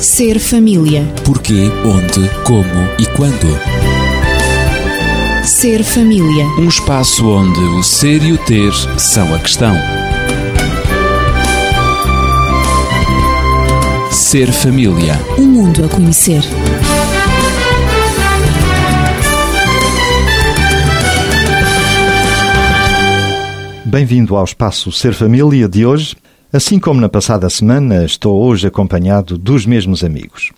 Ser família. Porquê, onde, como e quando. Ser família. Um espaço onde o ser e o ter são a questão. Ser família. Um mundo a conhecer. Bem-vindo ao espaço Ser Família de hoje. Assim como na passada semana, estou hoje acompanhado dos mesmos amigos.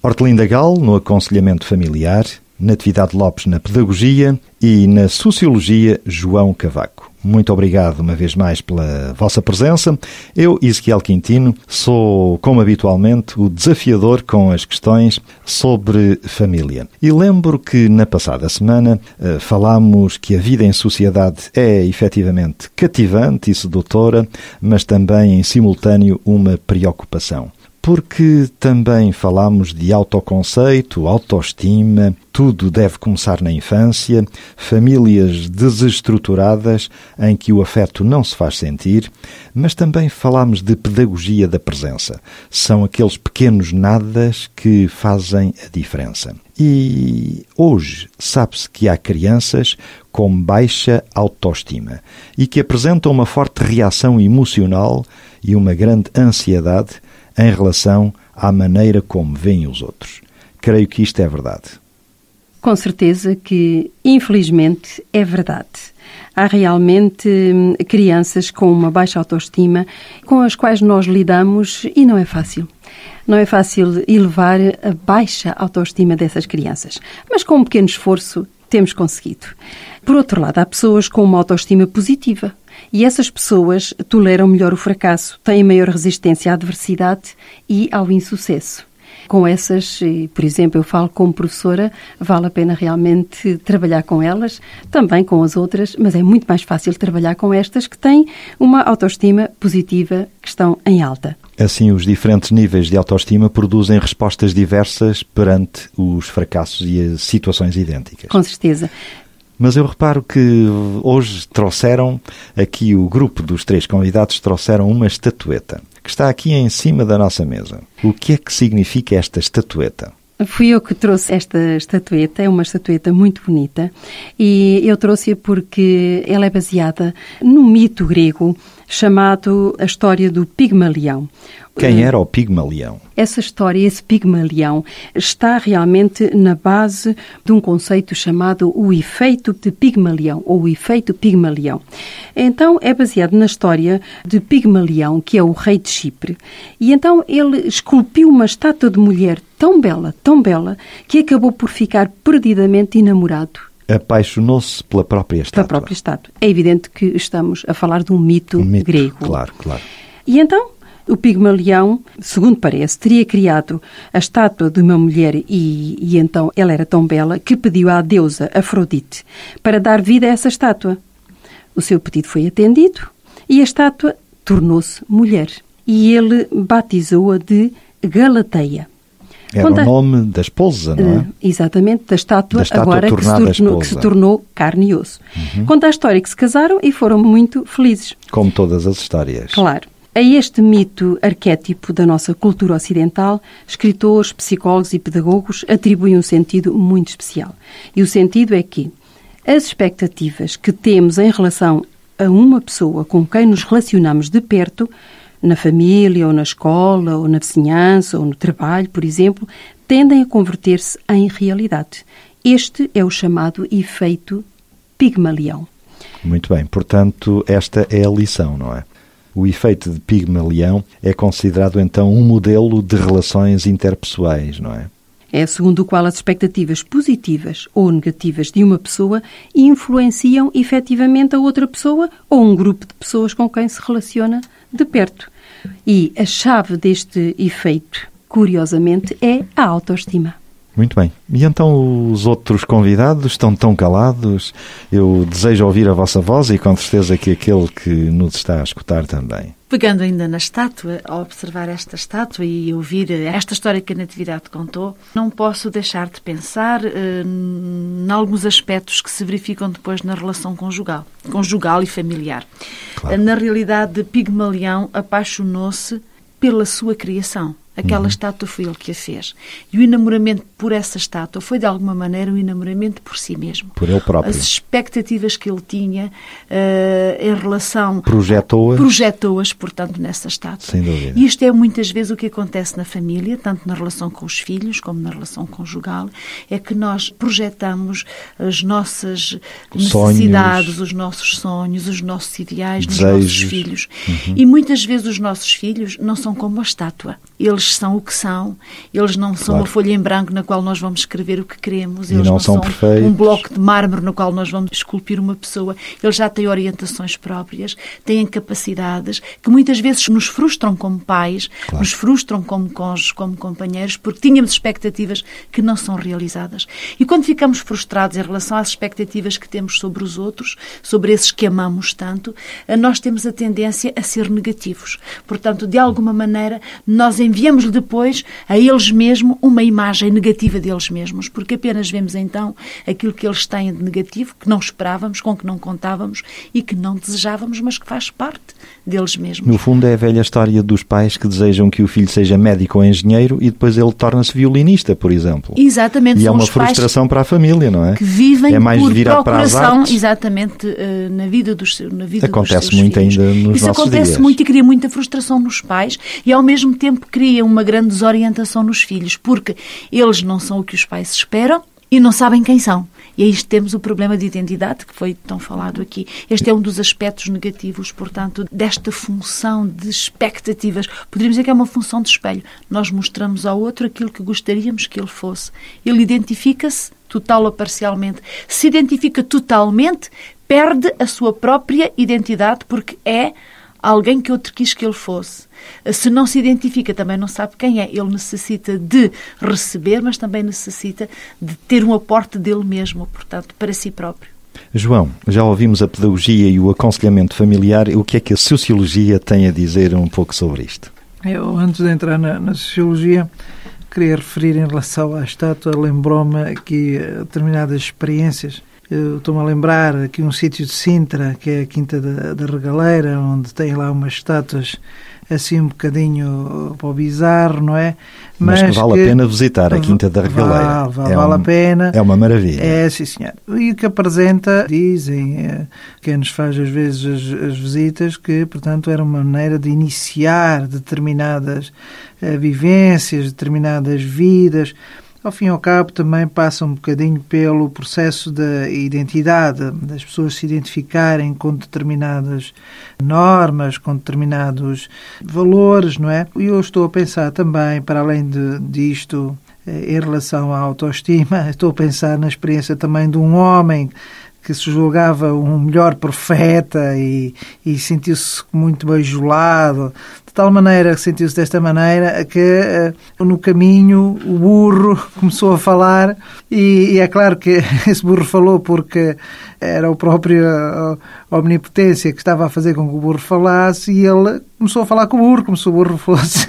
Hortelinda Gal, no aconselhamento familiar, Natividade Lopes na Pedagogia e na Sociologia João Cavaco. Muito obrigado uma vez mais pela vossa presença. Eu, Ezequiel Quintino, sou, como habitualmente, o desafiador com as questões sobre família. E lembro que na passada semana eh, falámos que a vida em sociedade é efetivamente cativante e sedutora, mas também em simultâneo uma preocupação porque também falamos de autoconceito, autoestima, tudo deve começar na infância, famílias desestruturadas em que o afeto não se faz sentir, mas também falamos de pedagogia da presença. São aqueles pequenos nadas que fazem a diferença. E hoje sabe-se que há crianças com baixa autoestima e que apresentam uma forte reação emocional e uma grande ansiedade em relação à maneira como veem os outros. Creio que isto é verdade. Com certeza que, infelizmente, é verdade. Há realmente hum, crianças com uma baixa autoestima com as quais nós lidamos e não é fácil. Não é fácil elevar a baixa autoestima dessas crianças, mas com um pequeno esforço temos conseguido. Por outro lado, há pessoas com uma autoestima positiva, e essas pessoas toleram melhor o fracasso, têm maior resistência à adversidade e ao insucesso. Com essas, por exemplo, eu falo como professora, vale a pena realmente trabalhar com elas, também com as outras, mas é muito mais fácil trabalhar com estas que têm uma autoestima positiva, que estão em alta. Assim, os diferentes níveis de autoestima produzem respostas diversas perante os fracassos e as situações idênticas. Com certeza. Mas eu reparo que hoje trouxeram aqui o grupo dos três convidados trouxeram uma estatueta que está aqui em cima da nossa mesa. O que é que significa esta estatueta? Fui eu que trouxe esta estatueta, é uma estatueta muito bonita e eu trouxe-a porque ela é baseada num mito grego chamado a história do Pigmalião. Quem era o Pigmalião? Essa história, esse Pigmalião, está realmente na base de um conceito chamado o efeito de Pigmalião, ou o efeito Pigmalião. Então, é baseado na história de Pigmalião, que é o rei de Chipre. E então ele esculpiu uma estátua de mulher tão bela, tão bela, que acabou por ficar perdidamente enamorado apaixonou-se pela própria estátua. Pela própria estátua. É evidente que estamos a falar de um mito, um mito grego. Claro, claro. E então, o Pigmalião, segundo parece, teria criado a estátua de uma mulher e, e então ela era tão bela que pediu à deusa Afrodite para dar vida a essa estátua. O seu pedido foi atendido e a estátua tornou-se mulher. E ele batizou-a de Galateia. Era Conta... o nome da esposa, não é? Uh, exatamente, da estátua, da estátua agora que se, tornou, que se, tornou, carne e osso. Uhum. Conta a história que se casaram e foram muito felizes. Como todas as histórias. Claro. A este mito arquétipo da nossa cultura ocidental, escritores, psicólogos e pedagogos atribuem um sentido muito especial. E o sentido é que as expectativas que temos em relação a uma pessoa com quem nos relacionamos de perto na família, ou na escola, ou na vizinhança, ou no trabalho, por exemplo, tendem a converter-se em realidade. Este é o chamado efeito Pigmalião. Muito bem, portanto, esta é a lição, não é? O efeito de Pigmalião é considerado então um modelo de relações interpessoais, não é? É segundo o qual as expectativas positivas ou negativas de uma pessoa influenciam efetivamente a outra pessoa ou um grupo de pessoas com quem se relaciona de perto. E a chave deste efeito, curiosamente, é a autoestima. Muito bem. E então os outros convidados estão tão calados? Eu desejo ouvir a vossa voz e com certeza que aquele que nos está a escutar também. Pegando ainda na estátua, ao observar esta estátua e ouvir esta história que a Natividade contou, não posso deixar de pensar eh, em alguns aspectos que se verificam depois na relação conjugal, conjugal e familiar. Claro. Na realidade, Pigmalião apaixonou-se pela sua criação. Aquela estátua foi ele que a fez. E o enamoramento por essa estátua foi, de alguma maneira, o enamoramento por si mesmo. Por ele próprio. As expectativas que ele tinha eh, em relação... Projetou-as. Projetou-as, portanto, nessa estátua. Sem dúvida. E isto é muitas vezes o que acontece na família, tanto na relação com os filhos como na relação conjugal, é que nós projetamos as nossas necessidades, Sonhos. os nossos sonhos, os nossos ideais nos Desejos. nossos filhos. E muitas vezes os nossos filhos não são como a estátua. Eles são o que são. Eles não são Claro. uma folha em branco na qual nós vamos escrever o que queremos. Eles não são são perfeitos. um bloco de mármore no qual nós vamos esculpir uma pessoa. Eles já têm orientações próprias, têm capacidades que muitas vezes nos frustram como pais, nos frustram como cônjuges, como companheiros, porque tínhamos expectativas que não são realizadas. E quando ficamos frustrados em relação às expectativas que temos sobre os outros, sobre esses que amamos tanto, eh, nós temos a tendência a ser negativos. Portanto, de alguma maneira, nós enviamos depois a eles mesmos uma imagem negativa deles mesmos, porque apenas vemos então aquilo que eles têm de negativo, que não esperávamos, com que não contávamos e que não desejávamos, mas que faz parte deles mesmos. No fundo, é a velha história dos pais que desejam que o filho seja médico ou engenheiro e depois ele torna-se violinista, por exemplo. Exatamente, E é uma frustração para a família, não é? que vivem é mais por virado para as procuração, artes. exatamente, eh, na vida dos seus na vida Acontece dos seus muito filhos. ainda nos Isso nossos acontece dias. muito e cria muita frustração nos pais e ao mesmo tempo cria uma grande desorientação nos filhos, porque eles não são o que os pais esperam e não sabem quem são. E aí temos o problema de identidade, que foi tão falado aqui. Este é um dos aspectos negativos, portanto, desta função de expectativas. Poderíamos dizer que é uma função de espelho. Nós mostramos ao outro aquilo que gostaríamos que ele fosse. Ele identifica-se total ou parcialmente. Se identifica totalmente, perde a sua própria identidade porque é alguém que outro quis que ele fosse. Se não se identifica, também não sabe quem é. Ele necessita de receber, mas também necessita de ter um aporte dele mesmo, portanto, para si próprio. João, já ouvimos a pedagogia e o aconselhamento familiar. O que é que a sociologia tem a dizer um pouco sobre isto? Eu, antes de entrar na, na sociologia, queria referir em relação à estátua, lembrou-me aqui eh, determinadas experiências. Estou-me a lembrar aqui um sítio de Sintra, que é a Quinta da, da Regaleira, onde tem lá umas estátuas assim um bocadinho para o bizarro, não é? Mas, que vale a pena visitar a Quinta da Regaleira. Vale, vale, é vale um- a pena. É uma maravilha. É, sim, senhor. E o que apresenta, dizem, eh, quem nos faz às vezes as, as visitas, que, portanto, era uma maneira de iniciar determinadas eh, vivências, determinadas vidas. Ao fim e ao cabo, também passa um bocadinho pelo processo da identidade, das pessoas se identificarem com determinadas normas, com determinados valores, não é? E eu estou a pensar também, para além de, disto, eh, em relação à autoestima, estou a pensar na experiência também de um homem que se julgava um melhor profeta e, e sentiu-se muito bajulado, de tal maneira que sentiu-se desta maneira que eh, no caminho o burro começou a falar e, e é claro que esse burro falou porque era o próprio eh, omnipotência que estava a fazer com que o burro falasse e ele começou a falar com o burro, como se o burro fosse,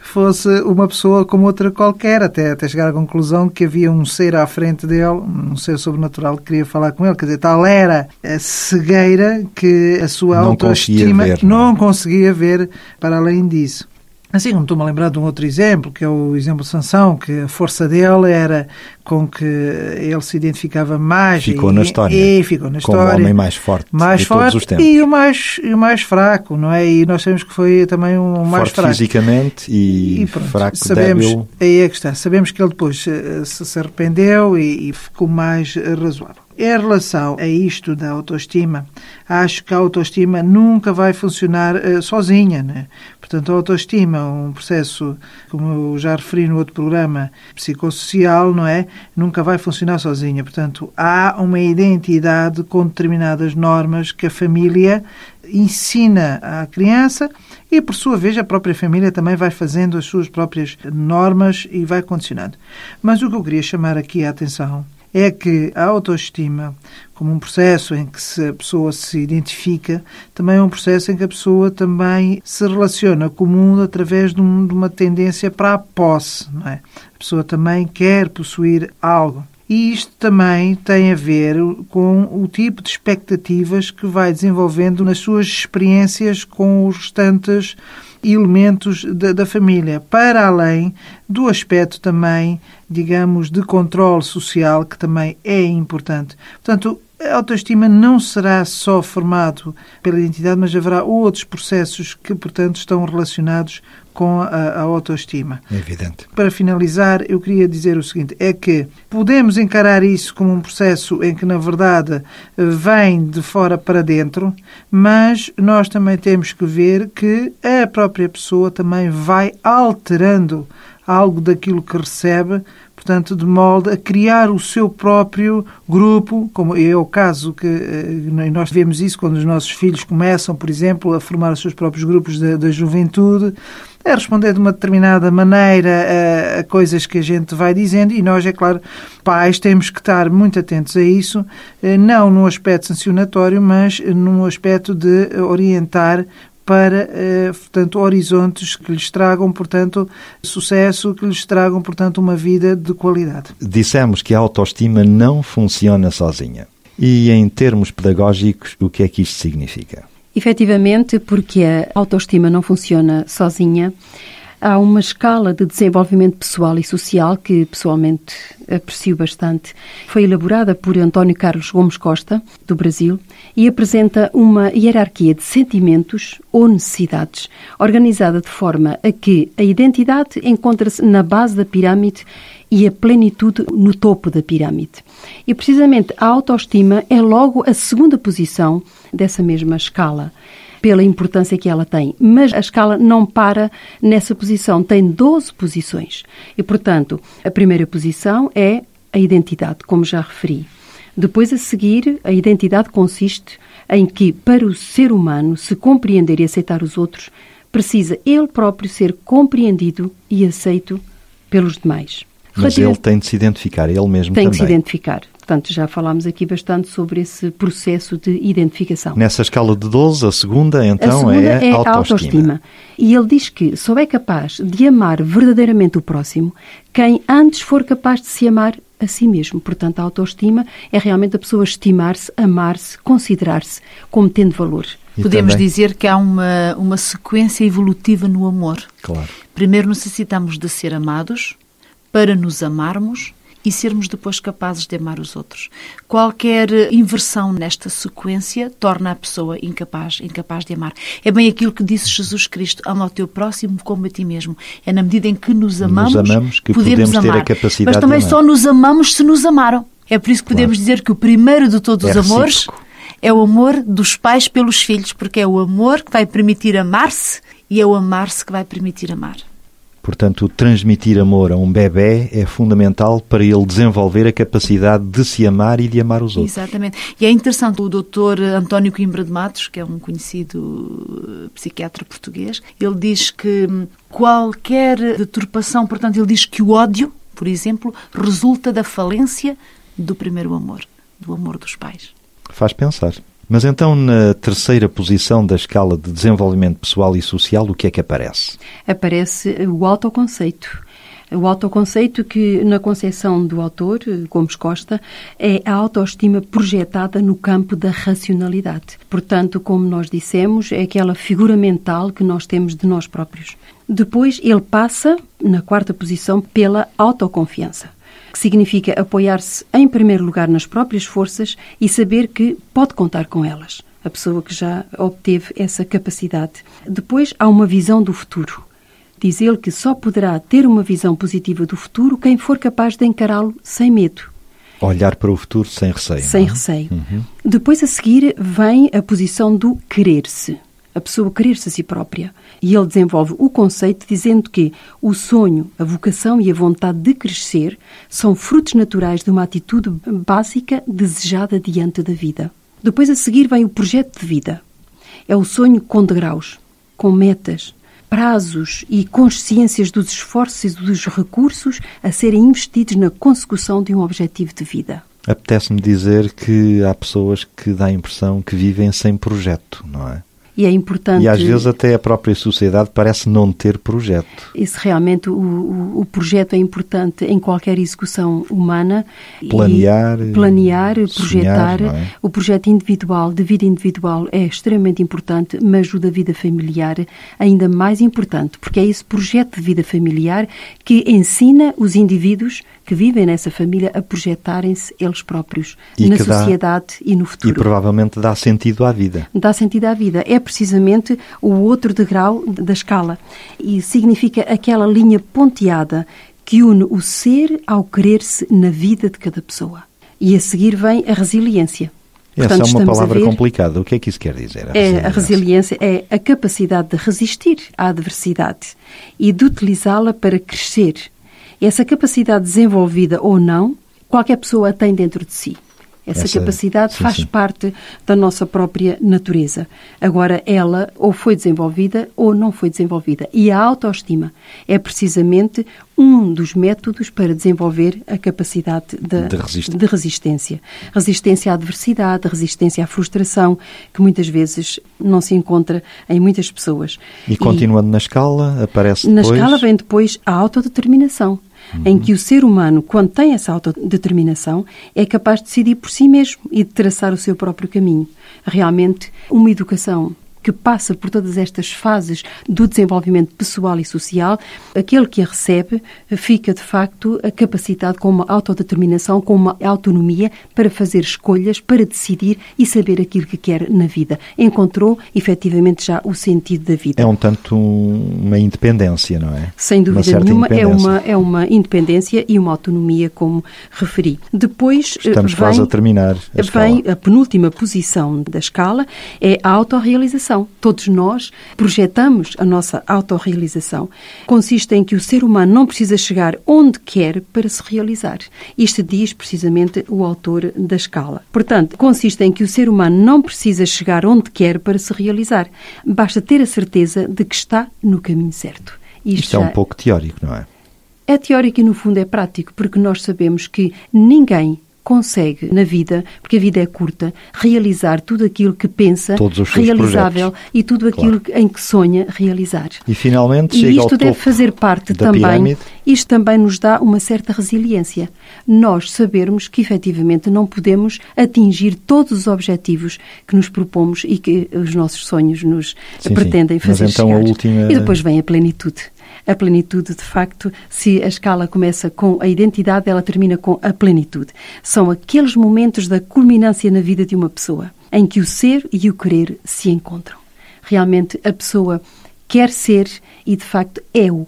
fosse uma pessoa como outra qualquer, até, até chegar à conclusão que havia um ser à frente dele, um ser sobrenatural que queria falar com ele. Quer dizer, tal era a cegueira que a sua Não conseguia autoestima ver, não é? não conseguia ver para além disso. Assim como estou-me a lembrar de um outro exemplo, que é o exemplo de Sansão, que a força dele era com que ele se identificava mais. Ficou e, na história. E ficou na Como o história. homem mais forte mais de forte todos os tempos. e o mais, e o mais fraco, não é? E nós sabemos que foi também um mais Forte fraco. fisicamente e, pronto, fraco, sabemos, débil. Aí é que está. Sabemos que ele depois eh, se, se arrependeu e, e ficou mais razoável. Em relação a isto da autoestima, acho que a autoestima nunca vai funcionar eh, sozinha, né? Portanto, a autoestima é um processo, como eu já referi no outro programa, psicossocial, não é? Nunca vai funcionar sozinha. Portanto, há uma identidade com determinadas normas que a família ensina à criança e, por sua vez, a própria família também vai fazendo as suas próprias normas e vai condicionando. Mas o que eu queria chamar aqui a atenção é que a autoestima, como um processo em que a pessoa se identifica, também é um processo em que a pessoa também se relaciona com o mundo através de, um- de uma tendência para a posse. Não é? A pessoa também quer possuir algo. E isto também tem a ver com o tipo de expectativas que vai desenvolvendo nas suas experiências com os restantes elementos da, da família, para além do aspecto também, digamos, de controle social, que também é importante. Portanto, a autoestima não será só formado pela identidade, mas haverá outros processos que, portanto, estão relacionados com a, a, autoestima. É evidente. Para finalizar, eu queria dizer o seguinte: é que podemos encarar isso como um processo em que, na verdade, vem de fora para dentro, mas nós também temos que ver que a própria pessoa também vai alterando algo daquilo que recebe portanto, de molde a criar o seu próprio grupo, como é o caso que eh, nós vemos isso quando os nossos filhos começam, por exemplo, a formar os seus próprios grupos da, juventude, a responder de uma determinada maneira a, a, coisas que a gente vai dizendo e nós, é claro, pais, temos que estar muito atentos a isso, eh, não num aspecto sancionatório, mas num aspecto de orientar para, eh, portanto, horizontes que lhes tragam, portanto, sucesso, que lhes tragam, portanto, uma vida de qualidade. Dissemos que a autoestima não funciona sozinha. E em termos pedagógicos, o que é que isto significa? Efetivamente, porque a autoestima não funciona sozinha, Há uma escala de desenvolvimento pessoal e social que pessoalmente aprecio bastante. Foi elaborada por António Carlos Gomes Costa, do Brasil, e apresenta uma hierarquia de sentimentos ou necessidades, organizada de forma a que a identidade encontra-se na base da pirâmide e a plenitude no topo da pirâmide. E precisamente a autoestima é logo a segunda posição dessa mesma escala pela importância que ela tem. Mas a escala não para nessa posição, tem 12 posições. E, portanto, a primeira posição é a identidade, como já referi. Depois, a seguir, a identidade consiste em que, para o ser humano se compreender e aceitar os outros, precisa ele próprio ser compreendido e aceito pelos demais. Mas ele tem de se identificar, ele mesmo tem também. Tem de se identificar. Portanto, já falámos aqui bastante sobre esse processo de identificação. Nessa escala de 12, a segunda, então, a segunda é, é a autoestima. autoestima. E ele diz que só é capaz de amar verdadeiramente o próximo quem antes for capaz de se amar a si mesmo. Portanto, a autoestima é realmente a pessoa estimar-se, amar-se, considerar-se como tendo valor. E Podemos também... dizer que há uma, uma sequência evolutiva no amor. Claro. Primeiro necessitamos de ser amados, para nos amarmos e sermos depois capazes de amar os outros. Qualquer inversão nesta sequência torna a pessoa incapaz, incapaz de amar. É bem aquilo que disse Jesus Cristo: ama o teu próximo como a ti mesmo. É na medida em que nos amamos, nos amamos que podemos, podemos amar. ter a capacidade Mas também de só nos amamos se nos amaram. É por isso que podemos claro. dizer que o primeiro de todos é os amores é o amor dos pais pelos filhos, porque é o amor que vai permitir amar-se e é o amar-se que vai permitir amar. Portanto, transmitir amor a um bebê é fundamental para ele desenvolver a capacidade de se amar e de amar os outros. Exatamente. E é interessante, o doutor António Coimbra de Matos, que é um conhecido psiquiatra português, ele diz que qualquer deturpação, portanto, ele diz que o ódio, por exemplo, resulta da falência do primeiro amor, do amor dos pais. Faz pensar. Mas então, na terceira posição da escala de desenvolvimento pessoal e social, o que é que aparece? Aparece o autoconceito. O autoconceito que, na concepção do autor, Gomes Costa, é a autoestima projetada no campo da racionalidade. Portanto, como nós dissemos, é aquela figura mental que nós temos de nós próprios. Depois, ele passa, na quarta posição, pela autoconfiança que significa apoiar-se em primeiro lugar nas próprias forças e saber que pode contar com elas. A pessoa que já obteve essa capacidade. Depois há uma visão do futuro. Diz ele que só poderá ter uma visão positiva do futuro quem for capaz de encará-lo sem medo. Olhar para o futuro sem receio. Sem é? receio. Uhum. Depois, a seguir, vem a posição do querer-se a pessoa querer-se a si própria. E ele desenvolve o conceito dizendo que o sonho, a vocação e a vontade de crescer são frutos naturais de uma atitude básica desejada diante da vida. Depois a seguir vem o projeto de vida. É o sonho com degraus, com metas, prazos e consciências dos esforços e dos recursos a serem investidos na consecução de um objetivo de vida. Apetece-me dizer que há pessoas que dá a impressão que vivem sem projeto, não é? E é importante. E às vezes até a própria sociedade parece não ter projeto. Isso realmente, o, o, o projeto é importante em qualquer execução humana. Planear. planear, projetar. Sonhar, é? O projeto individual, de vida individual, é extremamente importante, mas o da vida familiar ainda mais importante, porque é esse projeto de vida familiar que ensina os indivíduos que vivem nessa família a projetarem-se eles próprios E na que dá- sociedade e no E futuro. provavelmente dá sentido à vida. Dá sentido à vida. É precisamente o outro degrau da escala. E significa aquela linha ponteada que une o ser ao querer-se na vida de cada pessoa. E a seguir vem a resiliência. Essa Portanto, é uma a palavra complicada. O que é que isso quer dizer? é, a resiliência é a capacidade de resistir à adversidade e de utilizá-la para crescer. Essa capacidade desenvolvida ou não, qualquer pessoa a tem dentro de si. Essa, Essa- capacidade sim, faz sim. parte da nossa própria natureza. Agora, ela ou foi desenvolvida ou não foi desenvolvida. E a autoestima é precisamente um dos métodos para desenvolver a capacidade de, De resistir. de resistência. Resistência à adversidade, resistência à frustração, que muitas vezes não se encontra em muitas pessoas. E continuando na escala, aparece Na depois... escala vem depois a autodeterminação, em que o ser humano, quando tem essa autodeterminação, é capaz de decidir por si mesmo e de traçar o seu próprio caminho. Realmente, uma educação que passa por todas estas fases do desenvolvimento pessoal e social, aquele que a recebe fica de facto capacitado com uma autodeterminação, com uma autonomia para fazer escolhas, para decidir e saber aquilo que quer na vida. Encontrou efetivamente já o sentido da vida. É um tanto um- uma independência, não é? Sem dúvida nenhuma, é uma, é uma independência e uma autonomia, como referi. Depois eh, Estamos vem, quase a terminar a vem a penúltima posição da escala, é a autorrealização. Todos nós projetamos a nossa autorrealização. Consiste em que o ser humano não precisa chegar onde quer para se realizar. Isto diz precisamente o autor da escala. Portanto, consiste em que o ser humano não precisa chegar onde quer para se realizar. Basta ter a certeza de que está no caminho certo. Isto é já- um pouco teórico, não é? é teórico e, no fundo, é prático, porque nós sabemos que ninguém consegue na vida, porque a vida é curta, realizar tudo aquilo que pensa realizável projetos. e tudo aquilo em que sonha realizar. E finalmente E chega isto deve fazer parte também, pirâmide. isto também nos dá uma certa resiliência. Nós sabermos que efetivamente não podemos atingir todos os objetivos que nos propomos e que os nossos sonhos nos Sim, sim. pretendem Mas fazer então a chegar. última- E depois vem a plenitude. A plenitude, de facto, se a escala começa com a identidade, ela termina com a plenitude. São aqueles momentos da culminância na vida de uma pessoa em que o ser e o querer se encontram. Realmente a pessoa quer ser e, de facto, é-o,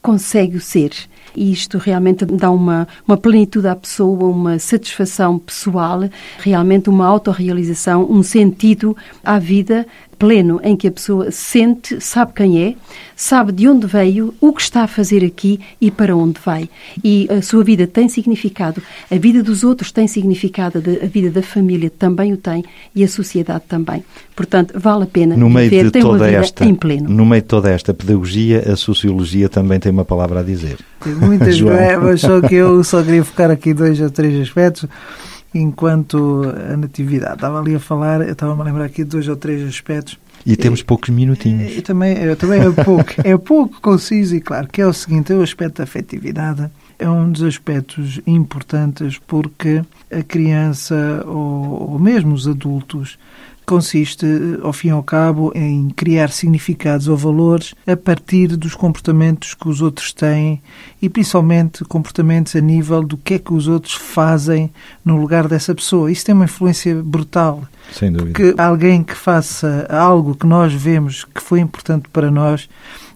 consegue o ser. E isto realmente dá uma, uma plenitude à pessoa, uma satisfação pessoal, realmente uma autorrealização, um sentido à vida pleno em que a pessoa sente, sabe quem é, sabe de onde veio, o que está a fazer aqui e para onde vai. E a sua vida tem significado, a vida dos outros tem significado, a vida da família também o tem e a sociedade também. Portanto, vale a pena No meio viver, de toda vida esta, em pleno. no meio de toda esta pedagogia, a sociologia também tem uma palavra a dizer. Tem muitas, João. só que eu só queria focar aqui dois ou três aspectos enquanto a natividade. Estava ali a falar, eu estava-me a lembrar aqui de dois ou três aspectos. E temos poucos minutinhos. E também, é- também é pouco, é pouco conciso e claro, que é o seguinte, é o aspecto da afetividade. É um dos aspectos importantes porque a criança ou, ou mesmo os adultos consiste, ao fim e ao cabo, em criar significados ou valores a partir dos comportamentos que os outros têm e principalmente comportamentos a nível do que é que os outros fazem no lugar dessa pessoa. Isso tem uma influência brutal Sem dúvida. que alguém que faça algo que nós vemos que foi importante para nós,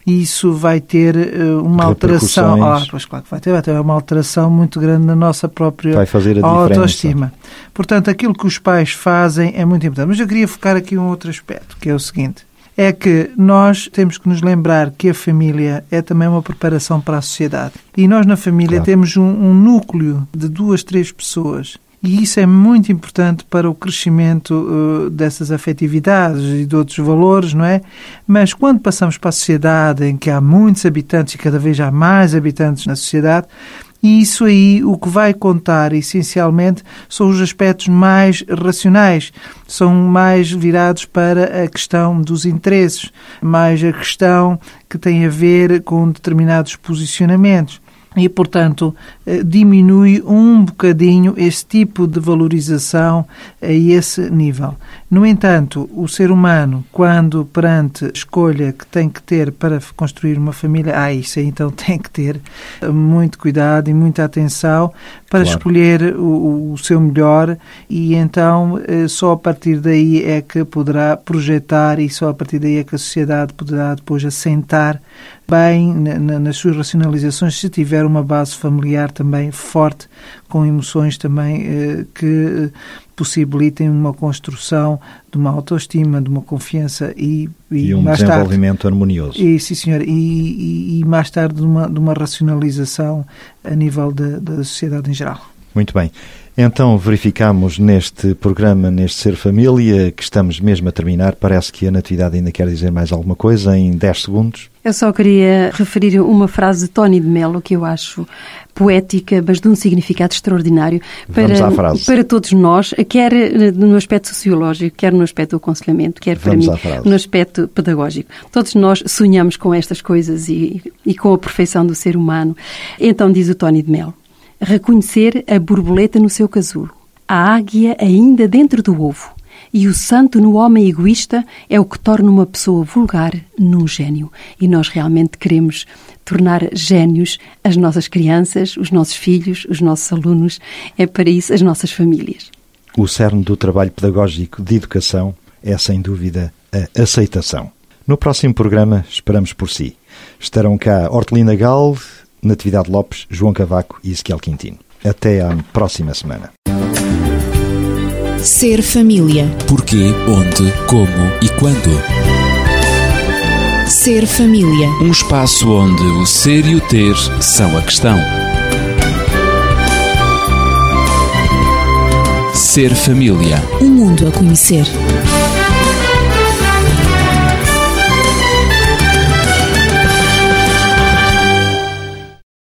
isso vai ter eh, uma alteração. Ah, pois claro que vai ter, vai ter uma alteração muito grande na nossa própria autoestima. Portanto, aquilo que os pais fazem é muito importante. Mas eu queria focar aqui um outro aspecto, que é o seguinte. É que nós temos que nos lembrar que a família é também uma preparação para a sociedade. E nós na família Claro. temos um, um núcleo de duas, três pessoas. E isso é muito importante para o crescimento eh, dessas afetividades e de outros valores, não é? Mas quando passamos para a sociedade em que há muitos habitantes e cada vez há mais habitantes na sociedade, E isso aí o que vai contar essencialmente são os aspectos mais racionais, são mais virados para a questão dos interesses, mais a questão que tem a ver com determinados posicionamentos e, portanto, eh, diminui um bocadinho esse tipo de valorização a esse nível. No entanto, o ser humano, quando perante a escolha que tem que ter para construir uma família, ah, isso aí então tem que ter muito cuidado e muita atenção para claro. escolher o, o, seu melhor e então eh, só a partir daí é que poderá projetar e só a partir daí é que a sociedade poderá depois assentar bem nas suas racionalizações se tiver uma base familiar também forte, com emoções também eh, que possibilitem uma construção de uma autoestima, de uma confiança e, e, e um desenvolvimento tarde, harmonioso. E, sim, senhor, e, e, mais tarde de uma, de uma racionalização a nível da sociedade em geral. Muito bem. Então verificamos neste programa, neste Ser Família, que estamos mesmo a terminar. Parece que a Natividade ainda quer dizer mais alguma coisa em 10 segundos. Eu só queria referir uma frase de Tony de Mello que eu acho poética, mas de um significado extraordinário para, para todos nós, quer no aspecto sociológico, quer no aspecto do aconselhamento, quer para Vamos mim no aspecto pedagógico. Todos nós sonhamos com estas coisas e, e com a perfeição do ser humano. Então diz o Tony de Mello, reconhecer a borboleta no seu casulo, a águia ainda dentro do ovo e o santo no homem egoísta é o que torna uma pessoa vulgar num gênio. E nós realmente queremos tornar gênios as nossas crianças, os nossos filhos, os nossos alunos, é para isso as nossas famílias. O cerne do trabalho pedagógico de educação é, sem dúvida, a aceitação. No próximo programa, esperamos por si. Estarão cá Hortelina Gal, Natividade Lopes, João Cavaco e Ezequiel Quintino. Até à próxima semana. Ser família. Porquê, onde, como e quando. Ser família. Um espaço onde o ser e o ter são a questão. Ser família. Um mundo a conhecer.